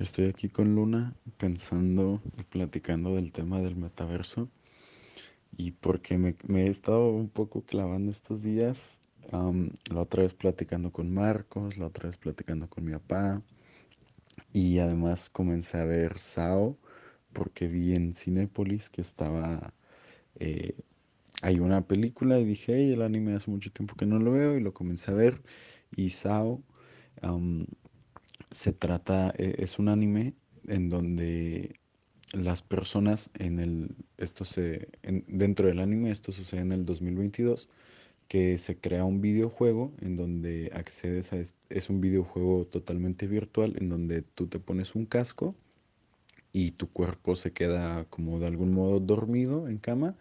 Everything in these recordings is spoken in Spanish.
Estoy aquí con Luna pensando y platicando del tema del metaverso. Y porque me, he estado un poco clavando estos días, am, la otra vez platicando con Marcos, la otra vez platicando con mi papá. Y además comencé a ver SAO porque vi en Cinépolis que estaba, eh, hay una película y dije, hey, el anime hace mucho tiempo que no lo veo y lo comencé a ver. Y SAO se trata, e- es un anime en donde las personas en el, esto se, en- dentro del anime, esto sucede en el 2022, que se crea un videojuego en donde accedes a, es un videojuego totalmente virtual en donde tú te pones un casco y tu cuerpo se queda como de algún modo dormido en cama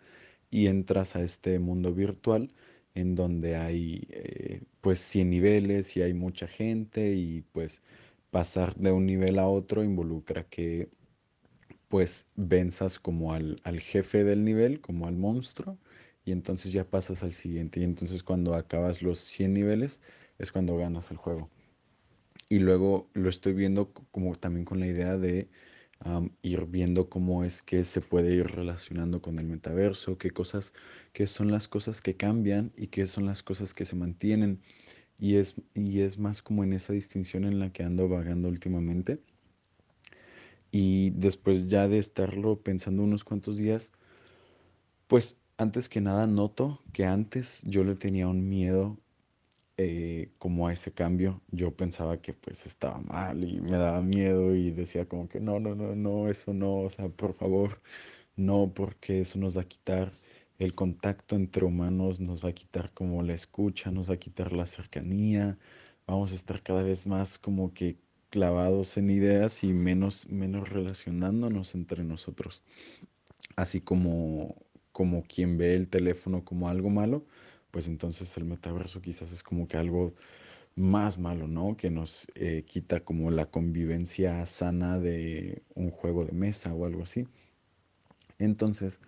y entras a este mundo virtual en donde hay eh, pues 100 niveles y hay mucha gente y pues pasar de un nivel a otro involucra que pues venzas como al, al jefe del nivel, como al monstruo y entonces ya pasas al siguiente y entonces cuando acabas los 100 niveles es cuando ganas el juego. Y luego lo estoy viendo como también con la idea de ir viendo cómo es que se puede ir relacionando con el metaverso, qué cosas, qué son las cosas que cambian y qué son las cosas que se mantienen. Y es, y es más como en esa distinción en la que ando vagando últimamente. Y después ya de estarlo pensando unos cuantos días, pues antes que nada noto que antes yo le tenía un miedo eh, como a ese cambio, yo pensaba que pues estaba mal y me daba miedo y decía como que no, no, no, no, eso no, o sea, por favor, no, porque eso nos va a quitar el contacto entre humanos, nos va a quitar como la escucha, nos va a quitar la cercanía, vamos a estar cada vez más como que clavados en ideas y menos, menos relacionándonos entre nosotros así como, como quien ve el teléfono como algo malo, pues entonces el metaverso quizás es como que algo más malo, ¿no? Que nos eh, quita como la convivencia sana de un juego de mesa o algo así. Entonces,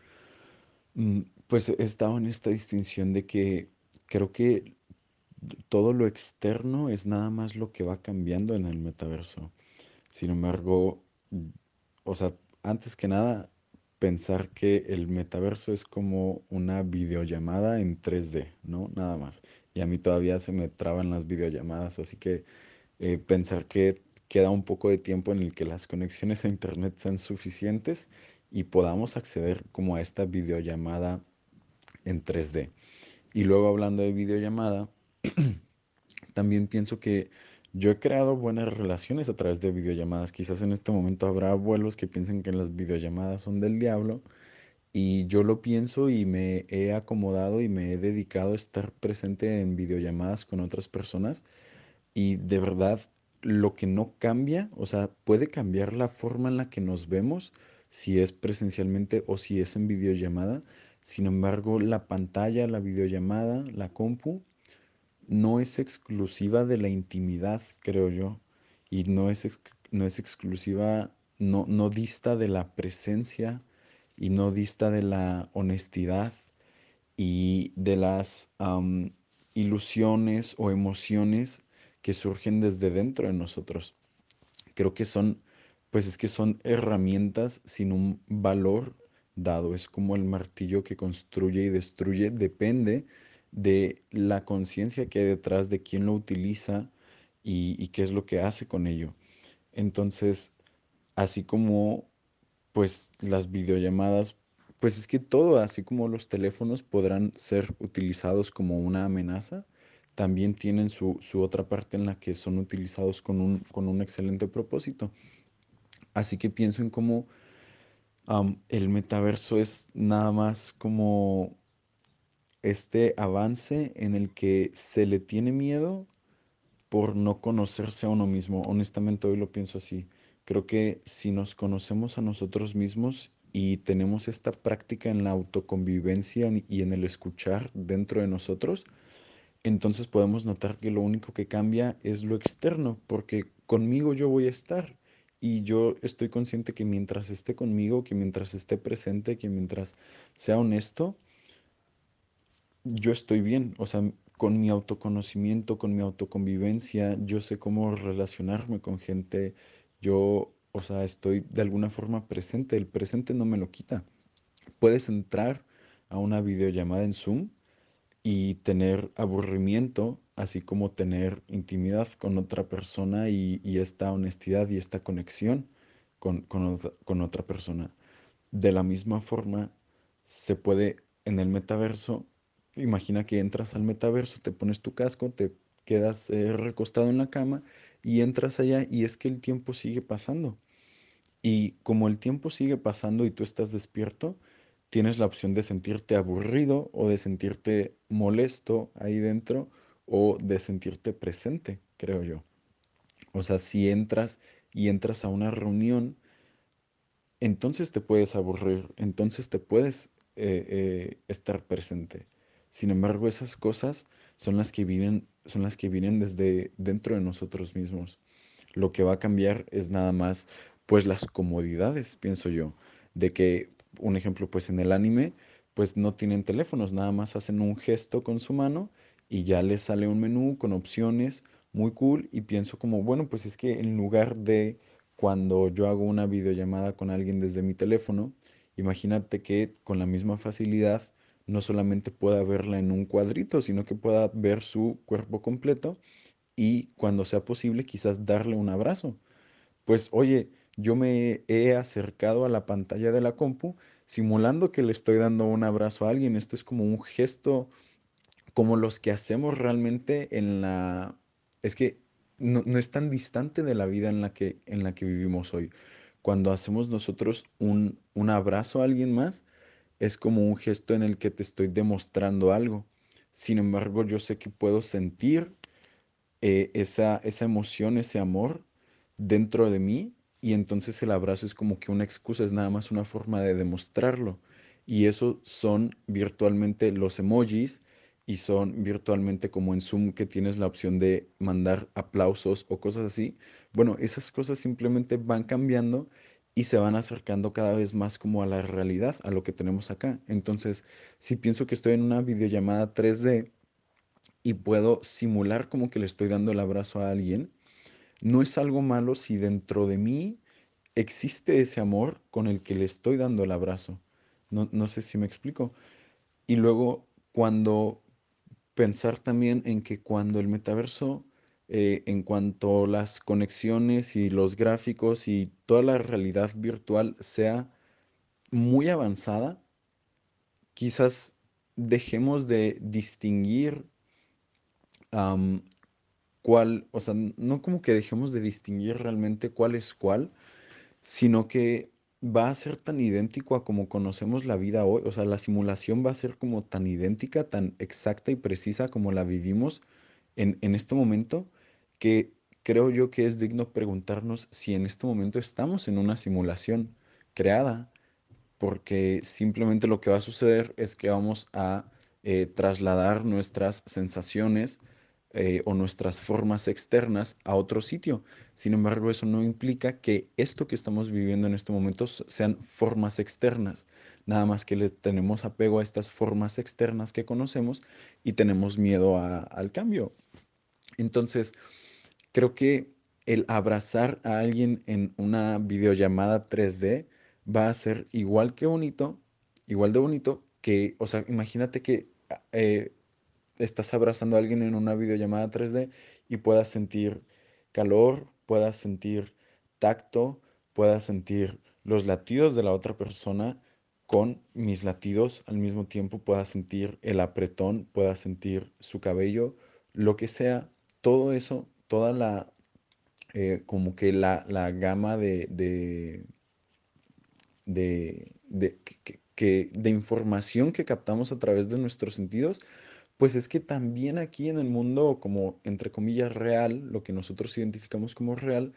mm, pues he estado en esta distinción de que creo que todo lo externo es nada más lo que va cambiando en el metaverso. Sin embargo, o sea, antes que nada, pensar que el metaverso es como una videollamada en 3D, ¿no? Nada más. Y a mí todavía se me traban las videollamadas, así que eh, pensar que queda un poco de tiempo en el que las conexiones a internet sean suficientes y podamos acceder como a esta videollamada en 3D. Y luego hablando de videollamada, también pienso que yo he creado buenas relaciones a través de videollamadas. Quizás en este momento habrá abuelos que piensen que las videollamadas son del diablo y yo lo pienso y me he acomodado y me he dedicado a estar presente en videollamadas con otras personas y de verdad lo que no cambia, o sea, puede cambiar la forma en la que nos vemos si es presencialmente o si es en videollamada. Sin embargo, la pantalla, la videollamada, la compu no es exclusiva de la intimidad, creo yo, y no es, no es exclusiva, no, no dista de la presencia y no dista de la honestidad y de las am, ilusiones o emociones que surgen desde dentro de nosotros. Creo que son, pues es que son herramientas sin un valor dado. Es como el martillo que construye y destruye. Depende de la conciencia que hay detrás de quién lo utiliza y, y qué es lo que hace con ello. Entonces, así como pues las videollamadas, pues es que todo, así como los teléfonos podrán ser utilizados como una amenaza, también tienen su, su otra parte en la que son utilizados con un, con un excelente propósito. Así que pienso en cómo el metaverso es nada más como este avance en el que se le tiene miedo por no conocerse a uno mismo. Honestamente, hoy lo pienso así. Creo que si nos conocemos a nosotros mismos y tenemos esta práctica en la autoconvivencia y en el escuchar dentro de nosotros, entonces podemos notar que lo único que cambia es lo externo, porque conmigo yo voy a estar. Y yo estoy consciente que mientras esté conmigo, que mientras esté presente, que mientras sea honesto, yo estoy bien, o sea, con mi autoconocimiento, con mi autoconvivencia, yo sé cómo relacionarme con gente, yo o sea, estoy de alguna forma presente, el presente no me lo quita. Puedes entrar a una videollamada en Zoom y tener aburrimiento, así como tener intimidad con otra persona y, esta honestidad y esta conexión con, con otra persona. De la misma forma, se puede en el metaverso, imagina que entras al metaverso, te pones tu casco, te quedas eh, recostado en la cama y entras allá y es que el tiempo sigue pasando. Y como el tiempo sigue pasando y tú estás despierto, tienes la opción de sentirte aburrido o de sentirte molesto ahí dentro o de sentirte presente, creo yo. O sea, si entras y entras a una reunión, entonces te puedes aburrir, entonces te puedes eh, eh, estar presente. Sin embargo, esas cosas son las que vienen, son las que vienen desde dentro de nosotros mismos. Lo que va a cambiar es nada más, pues las comodidades, pienso yo, de que, un ejemplo, pues en el anime, pues no tienen teléfonos, nada más hacen un gesto con su mano y ya les sale un menú con opciones muy cool y pienso como, bueno, pues es que en lugar de cuando yo hago una videollamada con alguien desde mi teléfono, imagínate que con la misma facilidad no solamente pueda verla en un cuadrito, sino que pueda ver su cuerpo completo y cuando sea posible quizás darle un abrazo. Pues oye, yo me he acercado a la pantalla de la compu simulando que le estoy dando un abrazo a alguien. Esto es como un gesto como los que hacemos realmente en la... Es que no, no es tan distante de la vida en la que, en la que vivimos hoy. Cuando hacemos nosotros un, un abrazo a alguien más, es como un gesto en el que te estoy demostrando algo. Sin embargo, yo sé que puedo sentir eh, esa, esa emoción, ese amor dentro de mí y entonces el abrazo es como que una excusa, es nada más una forma de demostrarlo. Y eso son virtualmente los emojis y son virtualmente como en Zoom que tienes la opción de mandar aplausos o cosas así. Bueno, esas cosas simplemente van cambiando y se van acercando cada vez más como a la realidad, a lo que tenemos acá. Entonces, si pienso que estoy en una videollamada 3D, y puedo simular como que le estoy dando el abrazo a alguien, no es algo malo si dentro de mí existe ese amor con el que le estoy dando el abrazo. No, no sé si me explico. Y luego, cuando pensar también en que cuando el metaverso, eh, en cuanto las conexiones y los gráficos y toda la realidad virtual sea muy avanzada, quizás dejemos de distinguir cuál, o sea, no como que dejemos de distinguir realmente cuál es cuál, sino que va a ser tan idéntico a como conocemos la vida hoy, o sea, la simulación va a ser como tan idéntica, tan exacta y precisa como la vivimos en, en este momento, que creo yo que es digno preguntarnos si en este momento estamos en una simulación creada porque simplemente lo que va a suceder es que vamos a eh, trasladar nuestras sensaciones eh, o nuestras formas externas a otro sitio. Sin embargo, eso no implica que esto que estamos viviendo en este momento sean formas externas. Nada más que le tenemos apego a estas formas externas que conocemos y tenemos miedo al cambio. Entonces, Creo que el abrazar a alguien en una videollamada 3D va a ser igual que bonito, igual de bonito que, o sea, imagínate que eh, estás abrazando a alguien en una videollamada 3D y puedas sentir calor, puedas sentir tacto, puedas sentir los latidos de la otra persona con mis latidos al mismo tiempo, puedas sentir el apretón, puedas sentir su cabello, lo que sea, todo eso, toda la, eh, como que la, la gama de, de, de, que- que- de información que captamos a través de nuestros sentidos, pues es que también aquí en el mundo, como entre comillas real, lo que nosotros identificamos como real,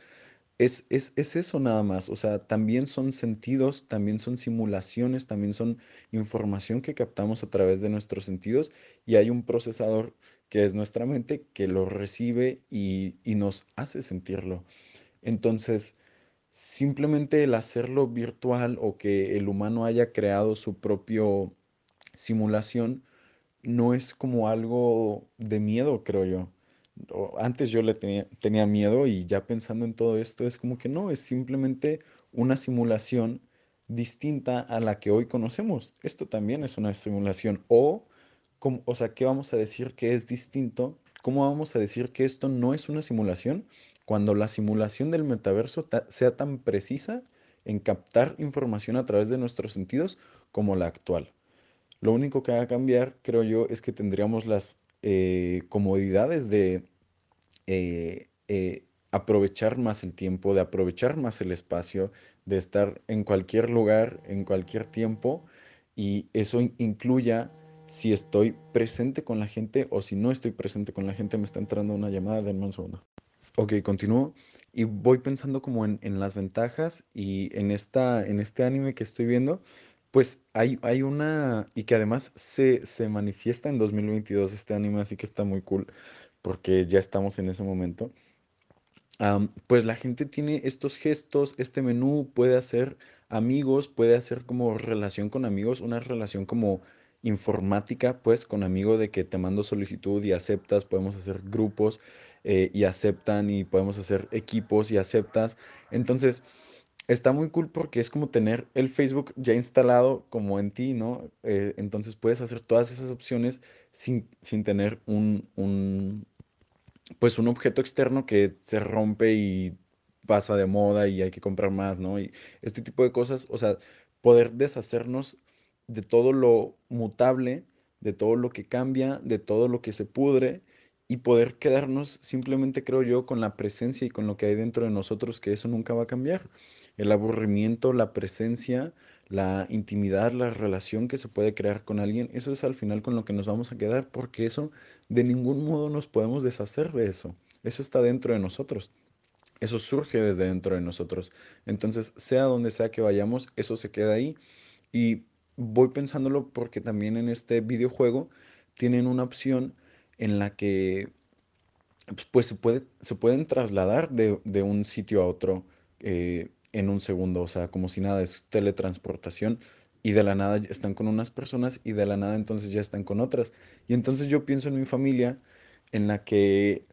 es, es, es eso nada más. O sea, también son sentidos, también son simulaciones, también son información que captamos a través de nuestros sentidos y hay un procesador que es nuestra mente que lo recibe y, y nos hace sentirlo. Entonces, simplemente el hacerlo virtual o que el humano haya creado su propio simulación no es como algo de miedo, creo yo. antes yo le tenía, tenía miedo y ya pensando en todo esto es como que no, es simplemente una simulación distinta a la que hoy conocemos. Esto también es una simulación. O, como- o sea, ¿qué vamos a decir que es distinto? ¿Cómo vamos a decir que esto no es una simulación cuando la simulación del metaverso ta- sea tan precisa en captar información a través de nuestros sentidos como la actual? Lo único que va a cambiar, creo yo, es que tendríamos las eh, comodidades de eh, eh, aprovechar más el tiempo, de aprovechar más el espacio, de estar en cualquier lugar, en cualquier tiempo, y eso in- incluya si estoy presente con la gente o si no estoy presente con la gente. Me está entrando una llamada, denme un segundo. Ok, continúo y voy pensando como en, en las ventajas y en esta, en este anime que estoy viendo, pues hay, hay una, y que además se, se manifiesta en 2022 este anime, así que está muy cool porque ya estamos en ese momento. Pues la gente tiene estos gestos, este menú puede hacer amigos, puede hacer como relación con amigos, una relación como informática, pues con amigo de que te mando solicitud y aceptas, podemos hacer grupos eh, y aceptan y podemos hacer equipos y aceptas. Entonces, está muy cool porque es como tener el Facebook ya instalado como en ti, ¿no? Eh, entonces puedes hacer todas esas opciones sin, sin tener un, un pues un objeto externo que se rompe y pasa de moda y hay que comprar más, ¿no? Y este tipo de cosas, o sea, poder deshacernos de todo lo mutable, de todo lo que cambia, de todo lo que se pudre y poder quedarnos simplemente, creo yo, con la presencia y con lo que hay dentro de nosotros, que eso nunca va a cambiar. El aburrimiento, la presencia, la intimidad, la relación que se puede crear con alguien, eso es al final con lo que nos vamos a quedar, porque eso de ningún modo nos podemos deshacer de eso. Eso está dentro de nosotros. Eso surge desde dentro de nosotros. Entonces, sea donde sea que vayamos, eso se queda ahí. Y voy pensándolo porque también en este videojuego tienen una opción en la que pues se puede, se pueden trasladar de, de un sitio a otro eh, en un segundo, o sea, como si nada, es teletransportación y de la nada están con unas personas y de la nada entonces ya están con otras. Y entonces yo pienso en mi familia en la que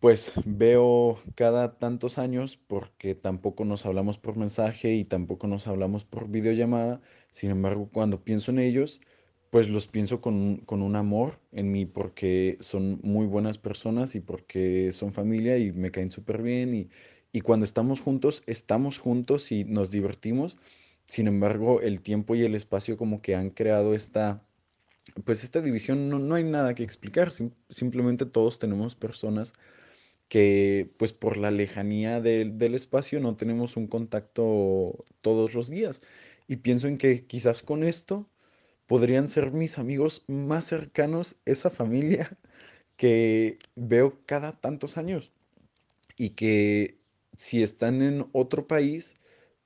pues veo cada tantos años porque tampoco nos hablamos por mensaje y tampoco nos hablamos por videollamada. Sin embargo, cuando pienso en ellos, pues los pienso con, con un amor en mí porque son muy buenas personas y porque son familia y me caen súper bien. Y, y cuando estamos juntos, estamos juntos y nos divertimos. Sin embargo, el tiempo y el espacio como que han creado esta, pues esta división, no, no hay nada que explicar. sim- simplemente todos tenemos personas que pues por la lejanía del, del espacio no tenemos un contacto todos los días. Y pienso en que quizás con esto podrían ser mis amigos más cercanos, esa familia que veo cada tantos años y que si están en otro país,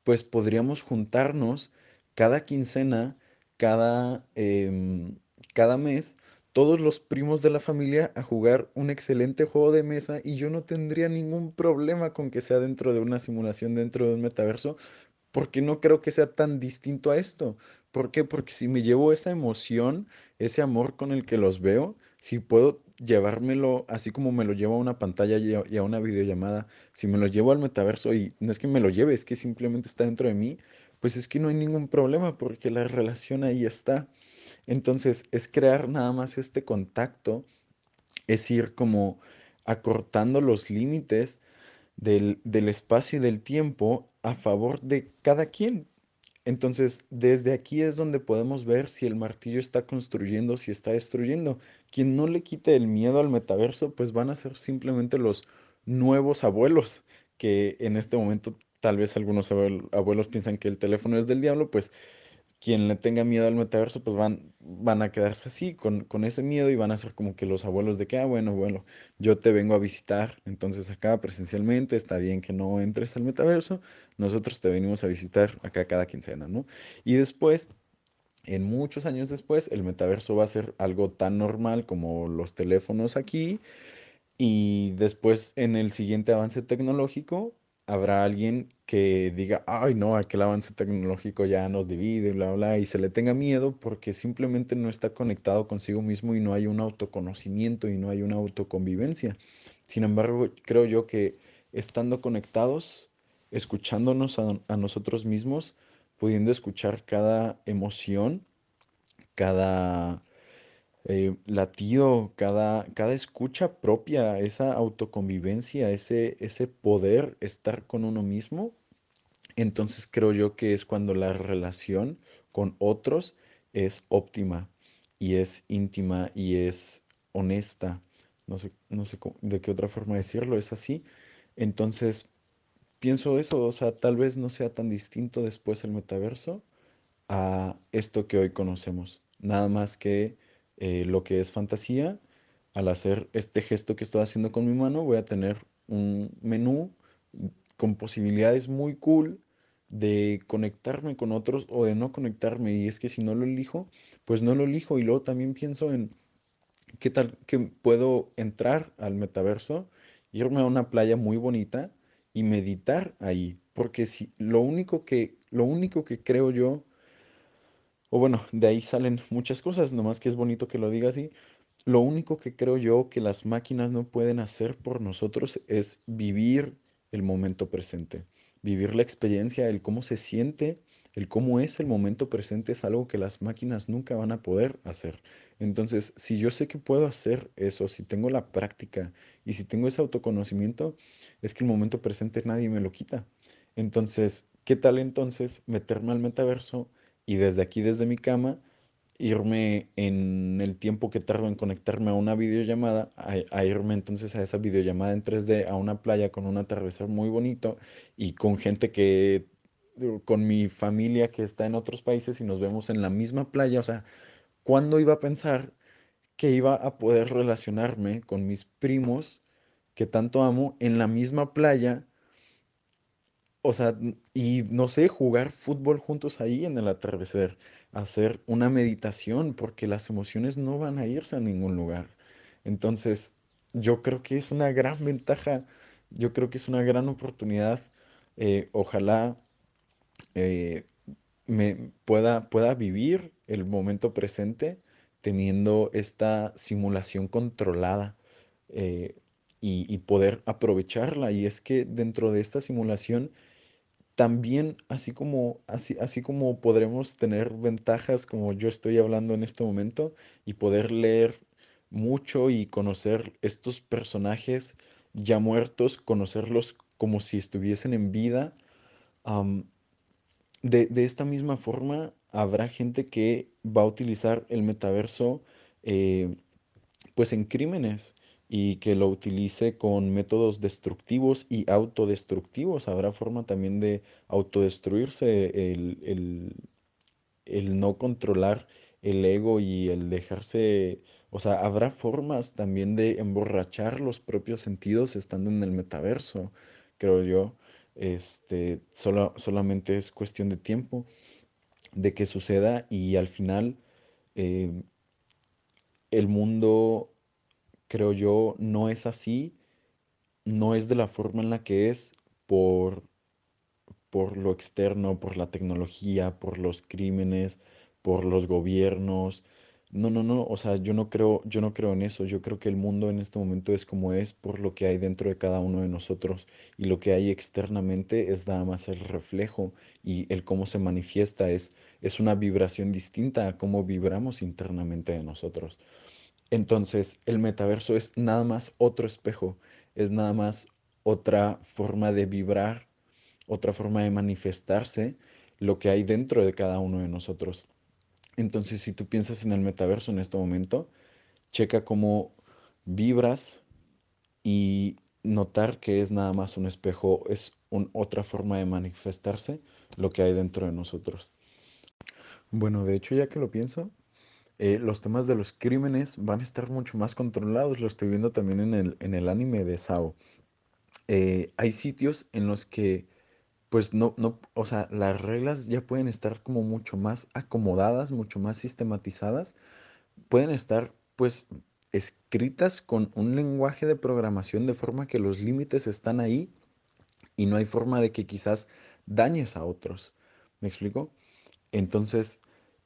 pues podríamos juntarnos cada quincena, cada, em, cada mes, todos los primos de la familia a jugar un excelente juego de mesa y yo no tendría ningún problema con que sea dentro de una simulación, dentro de un metaverso, porque no creo que sea tan distinto a esto. ¿Por qué? Porque si me llevo esa emoción, ese amor con el que los veo, si puedo llevármelo así como me lo llevo a una pantalla y a, una videollamada, si me lo llevo al metaverso y no es que me lo lleve, es que simplemente está dentro de mí, pues es que no hay ningún problema porque la relación ahí está. Entonces es crear nada más este contacto, es ir como acortando los límites del, del espacio y del tiempo a favor de cada quien. Entonces, desde aquí es donde podemos ver si el martillo está construyendo, si está destruyendo. Quien no le quite el miedo al metaverso, pues van a ser simplemente los nuevos abuelos, que en este momento tal vez algunos abuel- abuelos piensan que el teléfono es del diablo, pues quien le tenga miedo al metaverso, pues van, van a quedarse así, con, con ese miedo y van a ser como que los abuelos de que, ah, bueno, bueno, yo te vengo a visitar, entonces acá presencialmente está bien que no entres al metaverso, nosotros te venimos a visitar acá cada quincena, ¿no? Y después, en muchos años después, el metaverso va a ser algo tan normal como los teléfonos aquí y después en el siguiente avance tecnológico, habrá alguien que diga, ay no, aquel avance tecnológico ya nos divide, bla, bla, y se le tenga miedo porque simplemente no está conectado consigo mismo y no hay un autoconocimiento y no hay una autoconvivencia. Sin embargo, creo yo que estando conectados, escuchándonos a, nosotros mismos, pudiendo escuchar cada emoción, cada eh, latido, cada, cada escucha propia, esa autoconvivencia, ese, ese poder estar con uno mismo, entonces creo yo que es cuando la relación con otros es óptima y es íntima y es honesta. No sé, no sé de qué otra forma decirlo, es así. Entonces, pienso eso, o sea, tal vez no sea tan distinto después el metaverso a esto que hoy conocemos. Nada más que eh, lo que es fantasía, al hacer este gesto que estoy haciendo con mi mano, voy a tener un menú con posibilidades muy cool de conectarme con otros o de no conectarme. Y es que si no lo elijo, pues no lo elijo. Y luego también pienso en qué tal que puedo entrar al metaverso, irme a una playa muy bonita y meditar ahí. Porque si lo único que, lo único que creo yo o bueno, de ahí salen muchas cosas, nomás que es bonito que lo diga así. Lo único que creo yo que las máquinas no pueden hacer por nosotros es vivir el momento presente, vivir la experiencia, el cómo se siente, el cómo es el momento presente es algo que las máquinas nunca van a poder hacer. Entonces, si yo sé que puedo hacer eso, si tengo la práctica y si tengo ese autoconocimiento, es que el momento presente nadie me lo quita. Entonces, ¿qué tal entonces meterme al metaverso? y desde aquí, desde mi cama, irme en el tiempo que tardo en conectarme a una videollamada, a, a irme entonces a esa videollamada en 3D, a una playa con un atardecer muy bonito y con gente que, con mi familia que está en otros países y nos vemos en la misma playa. O sea, ¿cuándo iba a pensar que iba a poder relacionarme con mis primos que tanto amo en la misma playa? O sea, y no sé, jugar fútbol juntos ahí en el atardecer, hacer una meditación, porque las emociones no van a irse a ningún lugar. Entonces, yo creo que es una gran ventaja, yo creo que es una gran oportunidad. eh, ojalá eh, me pueda, pueda vivir el momento presente teniendo esta simulación controlada eh, y poder aprovecharla. Y es que dentro de esta simulación también, así como, así, así como podremos tener ventajas como yo estoy hablando en este momento y poder leer mucho y conocer estos personajes ya muertos, conocerlos como si estuviesen en vida, de, de esta misma forma habrá gente que va a utilizar el metaverso eh, pues en crímenes y que lo utilice con métodos destructivos y autodestructivos. Habrá forma también de autodestruirse el, el- el no controlar el ego y el dejarse, o sea, habrá formas también de emborrachar los propios sentidos estando en el metaverso, creo yo. Este, solo, solamente es cuestión de tiempo de que suceda y al final eh, el mundo creo yo, no es así, no es de la forma en la que es por, por lo externo, por la tecnología, por los crímenes, por los gobiernos. No, no, no, o sea, yo no creo, yo no creo en eso. Yo creo que el mundo en este momento es como es por lo que hay dentro de cada uno de nosotros y lo que hay externamente es nada más el reflejo y el cómo se manifiesta es es una vibración distinta a cómo vibramos internamente de nosotros. Entonces, el metaverso es nada más otro espejo, es nada más otra forma de vibrar, otra forma de manifestarse lo que hay dentro de cada uno de nosotros. Entonces, si tú piensas en el metaverso en este momento, checa cómo vibras y notar que es nada más un espejo, es un- otra forma de manifestarse lo que hay dentro de nosotros. Bueno, de hecho, ya que lo pienso, eh, los temas de los crímenes van a estar mucho más controlados. Lo estoy viendo también en el, en el anime de SAO. Eh, hay sitios en los que, pues no, no, o sea, las reglas ya pueden estar como mucho más acomodadas, mucho más sistematizadas. Pueden estar, pues, escritas con un lenguaje de programación de forma que los límites están ahí y no hay forma de que quizás dañes a otros. ¿Me explico? Entonces,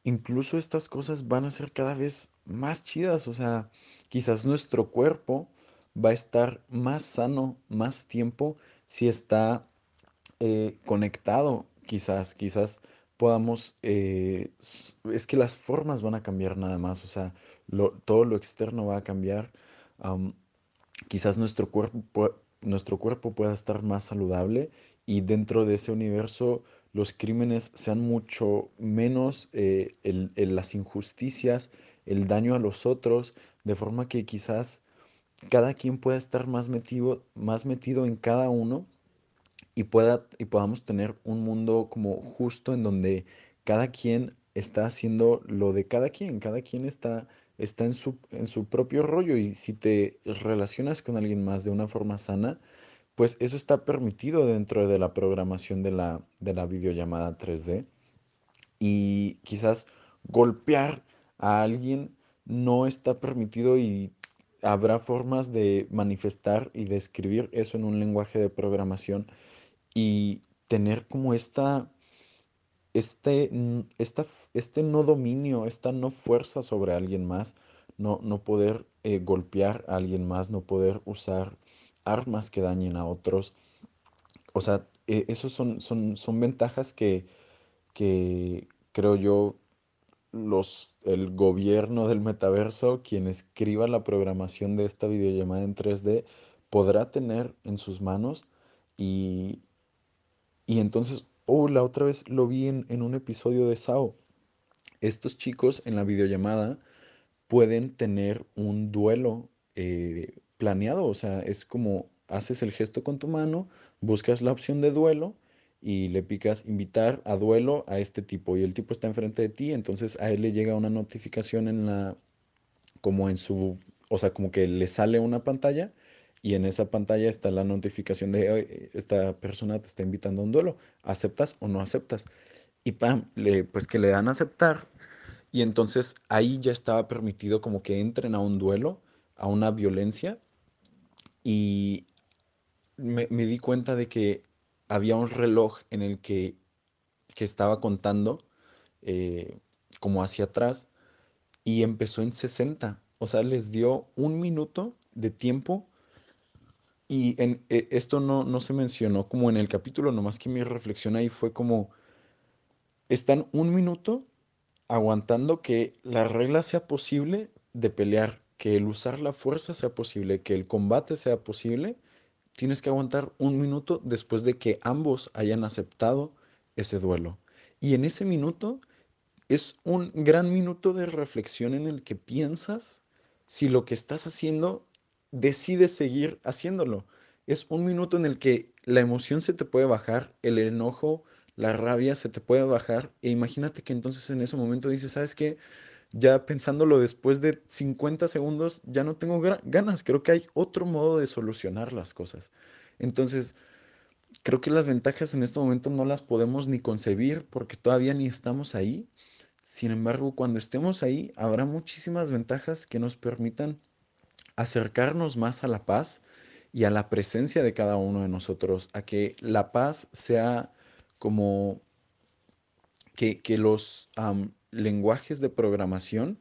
incluso estas cosas van a ser cada vez más chidas, o sea, quizás nuestro cuerpo va a estar más sano más tiempo si está eh, conectado, quizás, quizás podamos, eh, es que las formas van a cambiar nada más, o sea, todo lo externo va a cambiar. am, quizás nuestro cuerpo, nuestro cuerpo pueda estar más saludable y dentro de ese universo los crímenes sean mucho menos, eh, las injusticias, el daño a los otros, de forma que quizás cada quien pueda estar más metido, más metido en cada uno y pueda, y podamos tener un mundo como justo en donde cada quien está haciendo lo de cada quien, cada quien está, está en su, en su propio rollo y si te relacionas con alguien más de una forma sana, pues eso está permitido dentro de la programación de la, de la videollamada 3D y quizás golpear a alguien no está permitido y habrá formas de manifestar y de escribir eso en un lenguaje de programación y tener como esta, este, n- esta este no dominio, esta no fuerza sobre alguien más, no, no poder eh, golpear a alguien más, no poder usar armas que dañen a otros. O sea, eh, esos son, son, son ventajas que, que creo yo los, el gobierno del metaverso, quien escriba la programación de esta videollamada en 3D, podrá tener en sus manos y, y entonces, oh, la otra vez lo vi en, en un episodio de SAO. Estos chicos en la videollamada pueden tener un duelo eh, planeado, o sea, es como haces el gesto con tu mano, buscas la opción de duelo y le picas invitar a duelo a este tipo y el tipo está enfrente de ti, entonces a él le llega una notificación en la, como en su, o sea, como que le sale una pantalla y en esa pantalla está la notificación de "Oye, esta persona te está invitando a un duelo, ¿aceptas o no aceptas? Y pam, le, pues que le dan a aceptar y entonces ahí ya estaba permitido como que entren a un duelo, a una violencia, y me, di cuenta de que había un reloj en el que, que estaba contando eh, como hacia atrás y empezó en sesenta. O sea, les dio un minuto de tiempo y en, e- esto no, no se mencionó como en el capítulo, nomás que mi reflexión ahí fue como, están un minuto aguantando que la regla sea posible de pelear, que el usar la fuerza sea posible, que el combate sea posible, tienes que aguantar un minuto después de que ambos hayan aceptado ese duelo. Y en ese minuto es un gran minuto de reflexión en el que piensas si lo que estás haciendo decides seguir haciéndolo. Es un minuto en el que la emoción se te puede bajar, el enojo, la rabia se te puede bajar. E imagínate que entonces en ese momento dices, ¿sabes qué? Ya pensándolo después de 50 segundos, ya no tengo ganas. Creo que hay otro modo de solucionar las cosas. Entonces, creo que las ventajas en este momento no las podemos ni concebir porque todavía ni estamos ahí. Sin embargo, cuando estemos ahí, habrá muchísimas ventajas que nos permitan acercarnos más a la paz y a la presencia de cada uno de nosotros, a que la paz sea como que, que los lenguajes de programación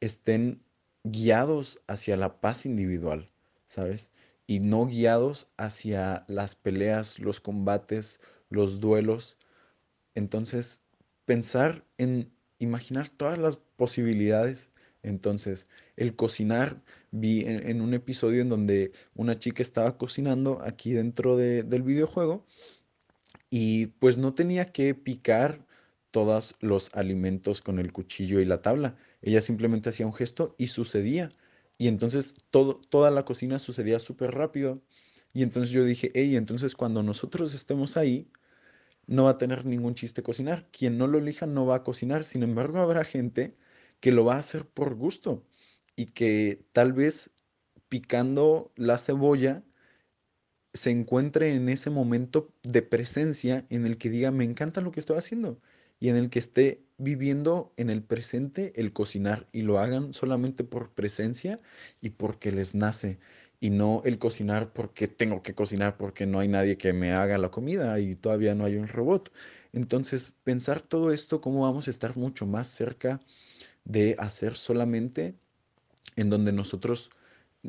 estén guiados hacia la paz individual, ¿sabes? Y no guiados hacia las peleas, los combates, los duelos, entonces, pensar en imaginar todas las posibilidades. Entonces, el cocinar, vi en, un episodio en donde una chica estaba cocinando aquí dentro de- del videojuego y pues no tenía que picar todos los alimentos con el cuchillo y la tabla. Ella simplemente hacía un gesto y sucedía. Y entonces toda la cocina sucedía súper rápido. Y entonces yo dije, hey, entonces cuando nosotros estemos ahí, no va a tener ningún chiste cocinar. Quien no lo elija no va a cocinar. Sin embargo, habrá gente que lo va a hacer por gusto y que tal vez picando la cebolla se encuentre en ese momento de presencia en el que diga, me encanta lo que estoy haciendo y en el que esté viviendo en el presente el cocinar y lo hagan solamente por presencia y porque les nace. y no el cocinar porque tengo que cocinar porque no hay nadie que me haga la comida y todavía no hay un robot. Entonces, pensar todo esto, cómo vamos a estar mucho más cerca de hacer solamente en donde nosotros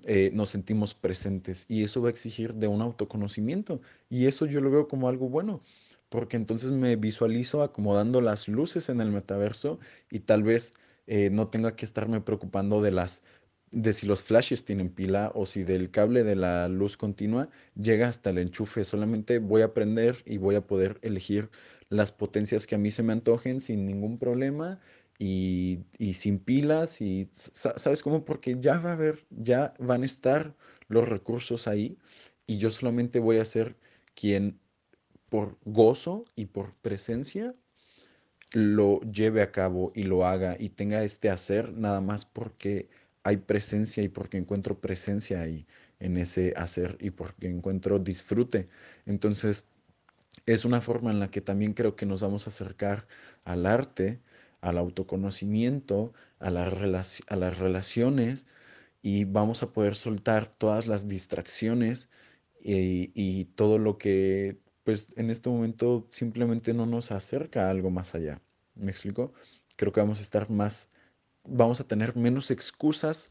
eh, nos sentimos presentes y eso va a exigir de un autoconocimiento y eso yo lo veo como algo bueno porque entonces me visualizo acomodando las luces en el metaverso y tal vez eh, no tenga que estarme preocupando de las de si los flashes tienen pila o si del cable de la luz continua llega hasta el enchufe. Solamente voy a prender y voy a poder elegir las potencias que a mí se me antojen sin ningún problema y, y sin pilas y sa- ¿sabes cómo? Porque ya va a haber, ya van a estar los recursos ahí y yo solamente voy a ser quien por gozo y por presencia lo lleve a cabo y lo haga y tenga este hacer nada más porque hay presencia y porque encuentro presencia ahí en ese hacer y porque encuentro disfrute. Entonces, es una forma en la que también creo que nos vamos a acercar al arte, al autoconocimiento, a las a las relaciones y vamos a poder soltar todas las distracciones y, y todo lo que pues en este momento simplemente no nos acerca a algo más allá. ¿Me explico? Creo que vamos a estar más, vamos a tener menos excusas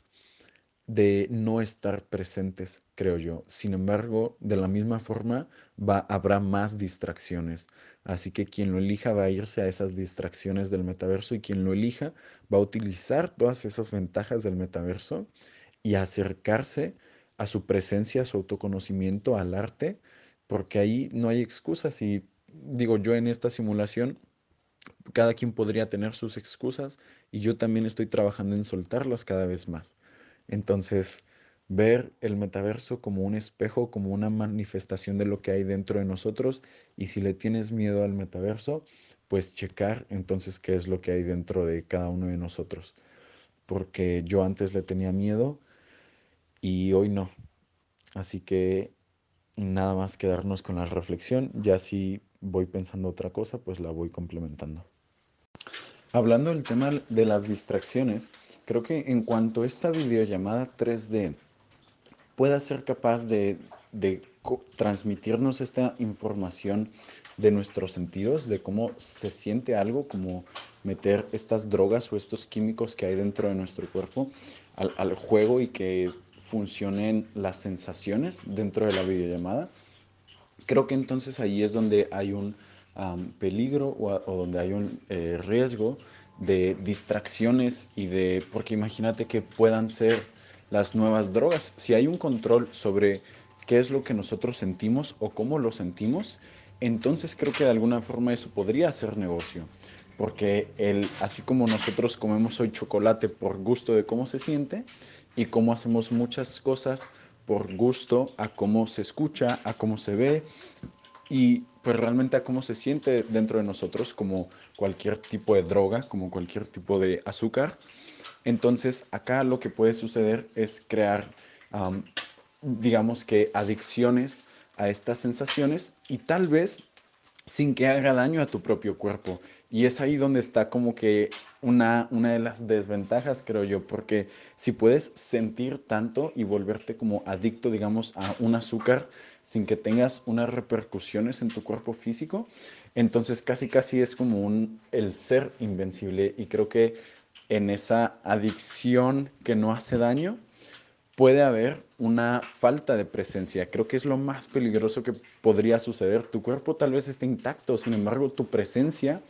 de no estar presentes, creo yo. Sin embargo, de la misma forma, va, habrá más distracciones. Así que quien lo elija va a irse a esas distracciones del metaverso y quien lo elija va a utilizar todas esas ventajas del metaverso y acercarse a su presencia, a su autoconocimiento, al arte, porque ahí no hay excusas. Y digo, yo en esta simulación cada quien podría tener sus excusas y yo también estoy trabajando en soltarlas cada vez más. Entonces, ver el metaverso como un espejo, como una manifestación de lo que hay dentro de nosotros y si le tienes miedo al metaverso, pues checar entonces qué es lo que hay dentro de cada uno de nosotros. Porque yo antes le tenía miedo y hoy no. Así que nada más quedarnos con la reflexión. Ya si voy pensando otra cosa, pues la voy complementando. Hablando del tema de las distracciones, creo que en cuanto esta videollamada 3D pueda ser capaz de, transmitirnos esta información de nuestros sentidos, de cómo se siente algo, como meter estas drogas o estos químicos que hay dentro de nuestro cuerpo al juego y que funcionen las sensaciones dentro de la videollamada. Creo que entonces ahí es donde hay un am, peligro o donde hay un eh, riesgo de distracciones y de, porque imagínate que puedan ser las nuevas drogas. Si hay un control sobre qué es lo que nosotros sentimos o cómo lo sentimos, entonces creo que de alguna forma eso podría ser negocio. Porque el, así como nosotros comemos hoy chocolate por gusto de cómo se siente y cómo hacemos muchas cosas por gusto a cómo se escucha, a cómo se ve y pues realmente a cómo se siente dentro de nosotros como cualquier tipo de droga, como cualquier tipo de azúcar. Entonces acá lo que puede suceder es crear, am, digamos que adicciones a estas sensaciones y tal vez sin que haga daño a tu propio cuerpo. Y es ahí donde está como que una, una de las desventajas, creo yo, porque si puedes sentir tanto y volverte como adicto, digamos, a un azúcar sin que tengas unas repercusiones en tu cuerpo físico, entonces casi casi es como el ser invencible. Y creo que en esa adicción que no hace daño, puede haber una falta de presencia. Creo que es lo más peligroso que podría suceder. Tu cuerpo tal vez esté intacto, sin embargo, tu presencia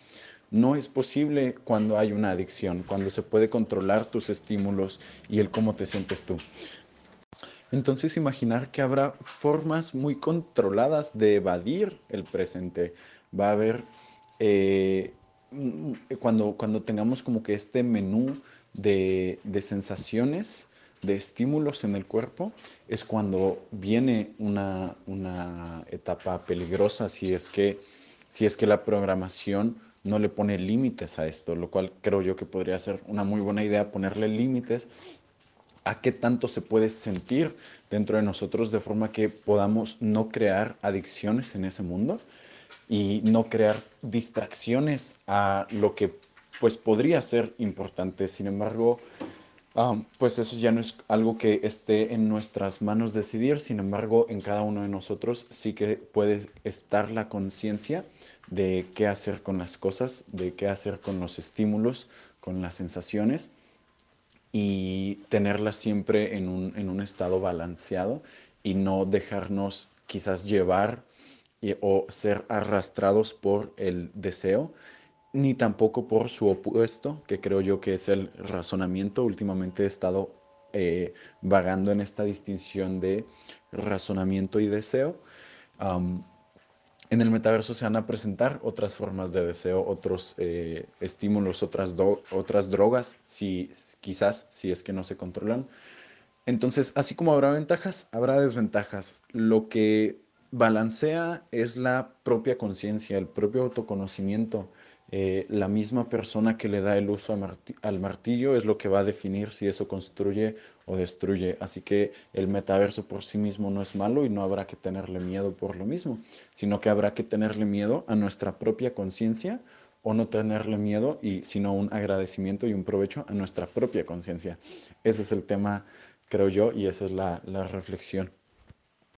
no es posible cuando hay una adicción, cuando se puede controlar tus estímulos y el cómo te sientes tú. Entonces, imaginar que habrá formas muy controladas de evadir el presente. Va a haber, eh, mm, cuando, cuando tengamos como que este menú de, de sensaciones, de estímulos en el cuerpo, es cuando viene una, una etapa peligrosa si es que, si es que la programación no le pone límites a esto, lo cual creo yo que podría ser una muy buena idea ponerle límites a qué tanto se puede sentir dentro de nosotros de forma que podamos no crear adicciones en ese mundo y no crear distracciones a lo que pues podría ser importante. Sin embargo, Ah, pues eso ya no es algo que esté en nuestras manos decidir, sin embargo, en cada uno de nosotros sí que puede estar la conciencia de qué hacer con las cosas, de qué hacer con los estímulos, con las sensaciones y tenerlas siempre en un, en un estado balanceado y no dejarnos quizás llevar o ser arrastrados por el deseo ni tampoco por su opuesto, que creo yo que es el razonamiento. Últimamente he estado eh, vagando en esta distinción de razonamiento y deseo. En el metaverso se van a presentar otras formas de deseo, otros eh, estímulos, otras, otras drogas, si, quizás si es que no se controlan. Entonces, así como habrá ventajas, habrá desventajas. Lo que balancea es la propia conciencia, el propio autoconocimiento. Eh, la misma persona que le da el uso al martillo es lo que va a definir si eso construye o destruye. Así que el metaverso por sí mismo no es malo y no habrá que tenerle miedo por lo mismo, sino que habrá que tenerle miedo a nuestra propia conciencia o no tenerle miedo y sino un agradecimiento y un provecho a nuestra propia conciencia. Ese es el tema creo yo, y esa es la reflexión.